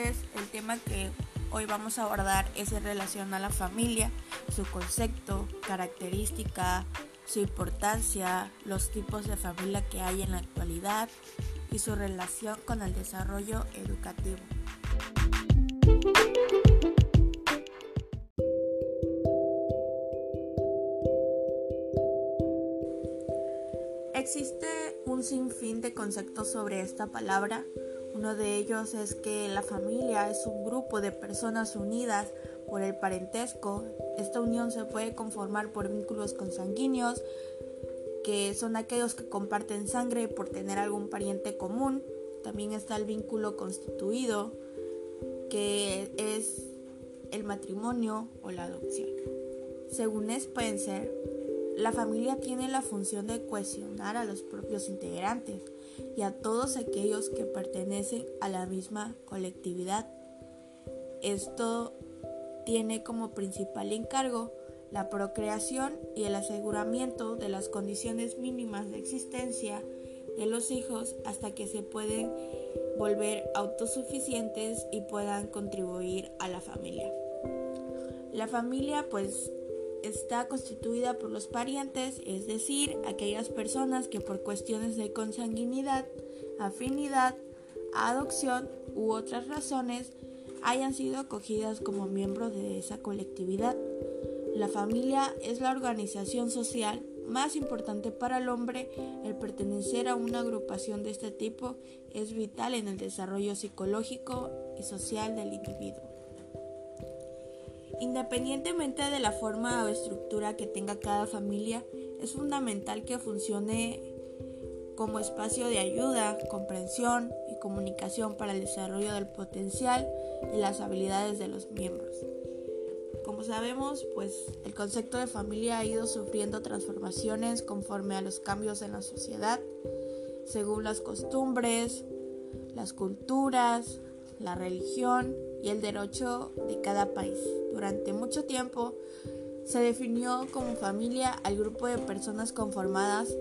tardes. El tema que hoy vamos a abordar es en relación a la familia, su concepto, característica, su importancia, los tipos de familia que hay en la actualidad y su relación con el desarrollo educativo. Existe un sinfín de conceptos sobre esta palabra. Uno de ellos es que la familia es un grupo de personas unidas por el parentesco. Esta unión se puede conformar por vínculos consanguíneos, que son aquellos que comparten sangre por tener algún pariente común. También está el vínculo constituido, que es el matrimonio o la adopción. Según Spencer, la familia tiene la función de cohesionar a los propios integrantes y a todos aquellos que pertenecen a la misma colectividad. Esto tiene como principal encargo la procreación y el aseguramiento de las condiciones mínimas de existencia de los hijos hasta que se pueden volver autosuficientes y puedan contribuir a la familia. La familia pues está constituida por los parientes, es decir, aquellas personas que por cuestiones de consanguinidad, afinidad, adopción u otras razones hayan sido acogidas como miembros de esa colectividad. La familia es la organización social más importante para el hombre. El pertenecer a una agrupación de este tipo es vital en el desarrollo psicológico y social del individuo. Independientemente de la forma o estructura que tenga cada familia, es fundamental que funcione como espacio de ayuda, comprensión y comunicación para el desarrollo del potencial y las habilidades de los miembros. Como sabemos, pues el concepto de familia ha ido sufriendo transformaciones conforme a los cambios en la sociedad, según las costumbres, las culturas, la religión y el derecho de cada país. Durante mucho tiempo se definió como familia al grupo de personas conformadas.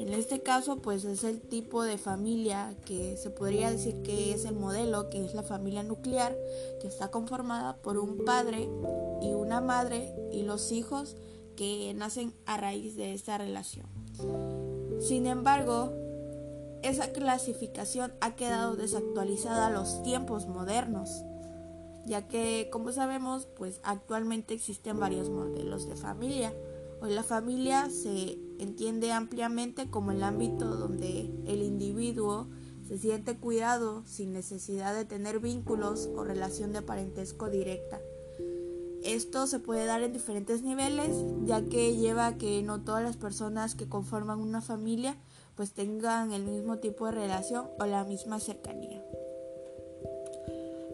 En este caso, pues es el tipo de familia que se podría decir que es el modelo, que es la familia nuclear, que está conformada por un padre y una madre y los hijos que nacen a raíz de esta relación. Sin embargo, esa clasificación ha quedado desactualizada a los tiempos modernos, ya que, como sabemos, pues actualmente existen varios modelos de familia. Hoy la familia se entiende ampliamente como el ámbito donde el individuo se siente cuidado sin necesidad de tener vínculos o relación de parentesco directa. Esto se puede dar en diferentes niveles, ya que lleva a que no todas las personas que conforman una familia pues tengan el mismo tipo de relación o la misma cercanía.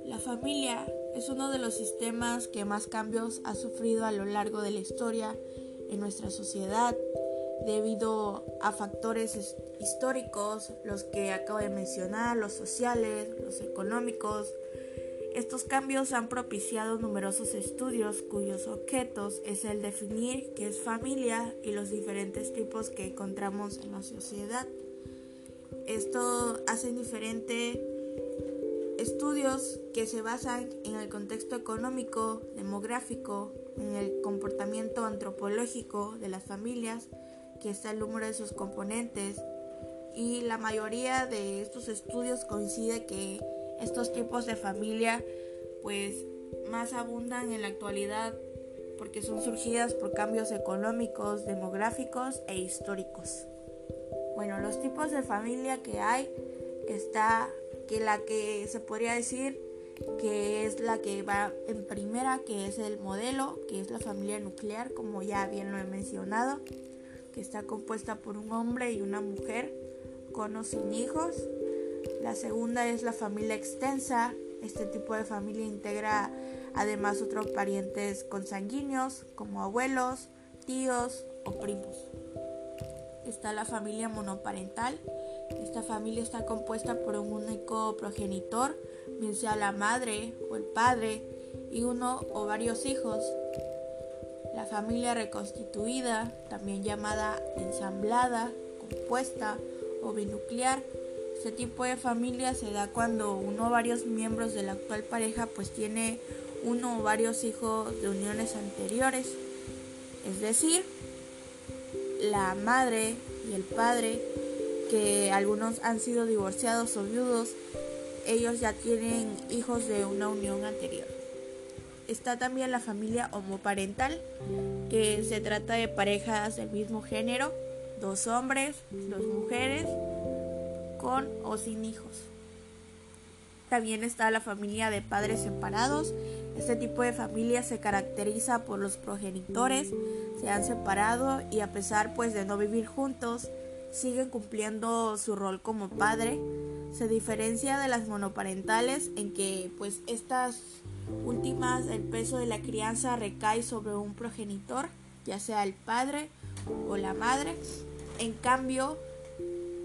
La familia es uno de los sistemas que más cambios ha sufrido a lo largo de la historia en nuestra sociedad debido a factores históricos, los que acabo de mencionar, los sociales, los económicos, estos cambios han propiciado numerosos estudios cuyos objetos es el definir qué es familia y los diferentes tipos que encontramos en la sociedad. Esto hace diferentes estudios que se basan en el contexto económico, demográfico, en el comportamiento antropológico de las familias, que está el número de sus componentes, y la mayoría de estos estudios coincide que estos tipos de familia pues más abundan en la actualidad porque son surgidas por cambios económicos, demográficos e históricos. Bueno, los tipos de familia que hay está que la que se podría decir que es la que va en primera, que es el modelo, que es la familia nuclear, como ya bien lo he mencionado, que está compuesta por un hombre y una mujer con o sin hijos la segunda es la familia extensa. Este tipo de familia integra además otros parientes consanguíneos como abuelos, tíos o primos. Está la familia monoparental. Esta familia está compuesta por un único progenitor, bien sea la madre o el padre, y uno o varios hijos. La familia reconstituida, también llamada ensamblada, compuesta o binuclear, Este tipo de familia se da cuando uno o varios miembros de la actual pareja pues tiene uno o varios hijos de uniones anteriores. Es decir, la madre y el padre, que algunos han sido divorciados o viudos, ellos ya tienen hijos de una unión anterior. Está también la familia homoparental, que se trata de parejas del mismo género, dos hombres, dos mujeres, con o sin hijos. También está la familia de padres separados. Este tipo de familia se caracteriza por los progenitores, se han separado y a pesar pues de no vivir juntos, siguen cumpliendo su rol como padre. Se diferencia de las monoparentales en que pues estas últimas el peso de la crianza recae sobre un progenitor, ya sea el padre o la madre. En cambio,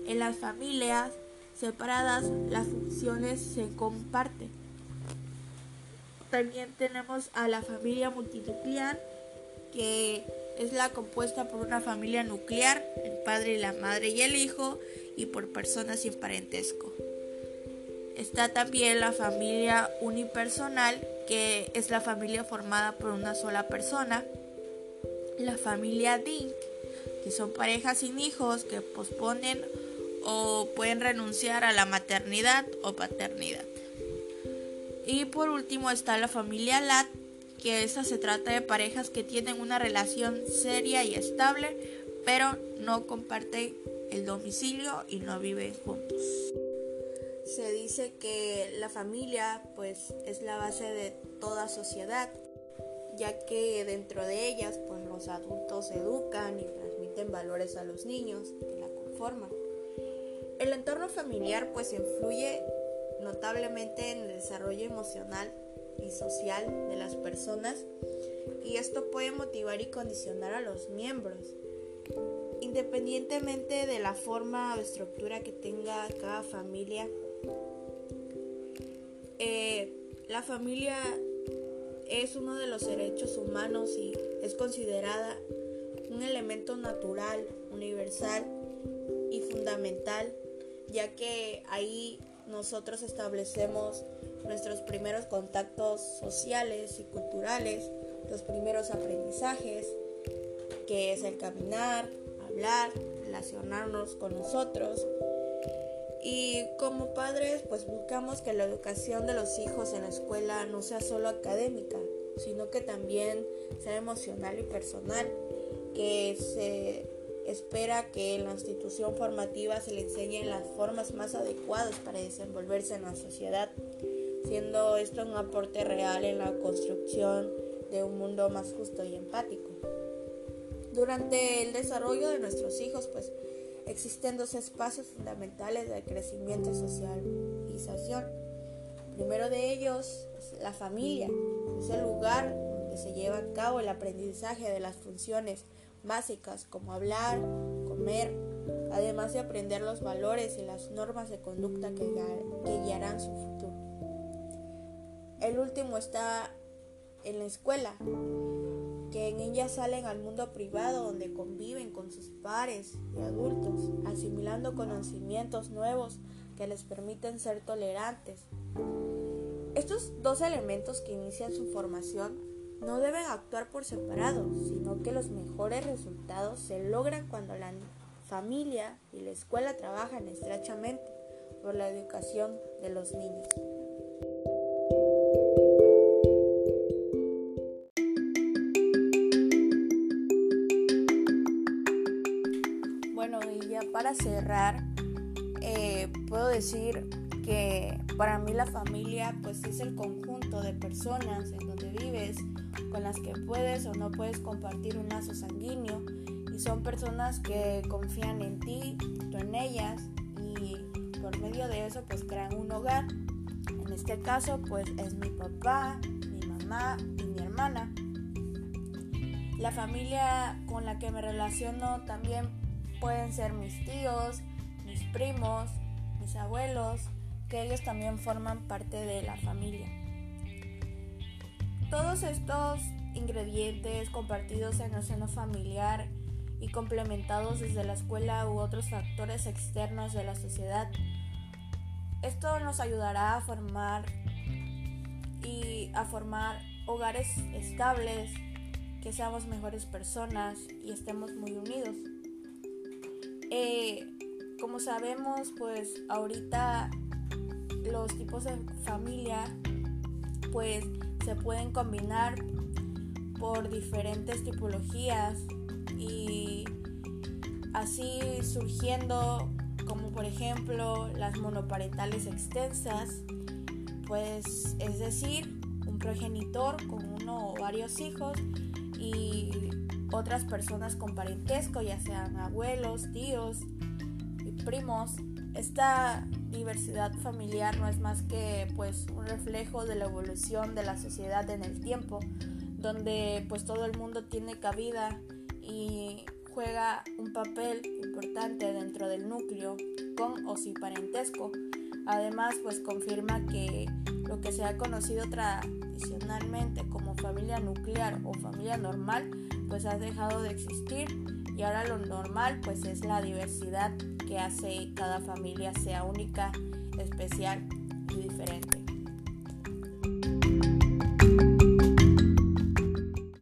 en las familias separadas las funciones se comparten. También tenemos a la familia multinuclear, que es la compuesta por una familia nuclear, el padre, la madre y el hijo, y por personas sin parentesco. Está también la familia unipersonal, que es la familia formada por una sola persona. La familia DINK, que son parejas sin hijos que posponen o pueden renunciar a la maternidad o paternidad. Y por último está la familia LAT, que esa se trata de parejas que tienen una relación seria y estable, pero no comparten el domicilio y no viven juntos. Se dice que la familia pues es la base de toda sociedad, ya que dentro de ellas pues los adultos educan y transmiten valores a los niños que la conforman. El entorno familiar pues influye notablemente en el desarrollo emocional y social de las personas y esto puede motivar y condicionar a los miembros. Independientemente de la forma o estructura que tenga cada familia, eh, la familia es uno de los derechos humanos y es considerada un elemento natural, universal y fundamental ya que ahí nosotros establecemos nuestros primeros contactos sociales y culturales, los primeros aprendizajes, que es el caminar, hablar, relacionarnos con nosotros. Y como padres, pues buscamos que la educación de los hijos en la escuela no sea solo académica, sino que también sea emocional y personal, que se espera que en la institución formativa se le enseñen las formas más adecuadas para desenvolverse en la sociedad, siendo esto un aporte real en la construcción de un mundo más justo y empático. Durante el desarrollo de nuestros hijos, pues existen dos espacios fundamentales de crecimiento y socialización. primero de ellos es la familia, es el lugar donde se lleva a cabo el aprendizaje de las funciones básicas como hablar, comer, además de aprender los valores y las normas de conducta que, guiarán su futuro. El último está en la escuela, que en ella salen al mundo privado donde conviven con sus pares y adultos, asimilando conocimientos nuevos que les permiten ser tolerantes. Estos dos elementos que inician su formación no deben actuar por separado, sino que los mejores resultados se logran cuando la familia y la escuela trabajan estrechamente por la educación de los niños. Cerrar, eh, puedo decir que para mí la familia pues es el conjunto de personas en donde vives con las que puedes o no puedes compartir un lazo sanguíneo y son personas que confían en ti, tú en ellas y por medio de eso pues crean un hogar. En este caso pues es mi papá, mi mamá y mi hermana. La familia con la que me relaciono también pueden ser mis tíos, mis primos, mis abuelos, que ellos también forman parte de la familia. Todos estos ingredientes compartidos en el seno familiar y complementados desde la escuela u otros factores externos de la sociedad Esto nos ayudará a formar y a formar hogares estables, que seamos mejores personas y estemos muy unidos. Eh, como sabemos, pues ahorita los tipos de familia pues se pueden combinar por diferentes tipologías y así surgiendo como por ejemplo las monoparentales extensas, pues es decir, un progenitor con uno o varios hijos y otras personas con parentesco, ya sean abuelos, tíos y primos. Esta diversidad familiar no es más que pues un reflejo de la evolución de la sociedad en el tiempo, donde pues todo el mundo tiene cabida y juega un papel importante dentro del núcleo con o sin parentesco. Además, pues confirma que lo que se ha conocido tradicionalmente como familia nuclear o familia normal, pues ha dejado de existir y ahora lo normal pues es la diversidad que hace cada familia sea única, especial y diferente.